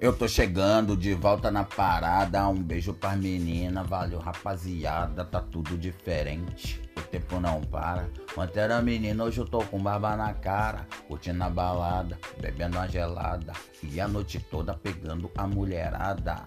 Eu tô chegando de volta na parada. Um beijo pras meninas. Valeu, rapaziada. Tá tudo diferente. O tempo não para. Ontem era menina, hoje eu tô com barba na cara. Curtindo a balada, bebendo uma gelada. E a noite toda pegando a mulherada.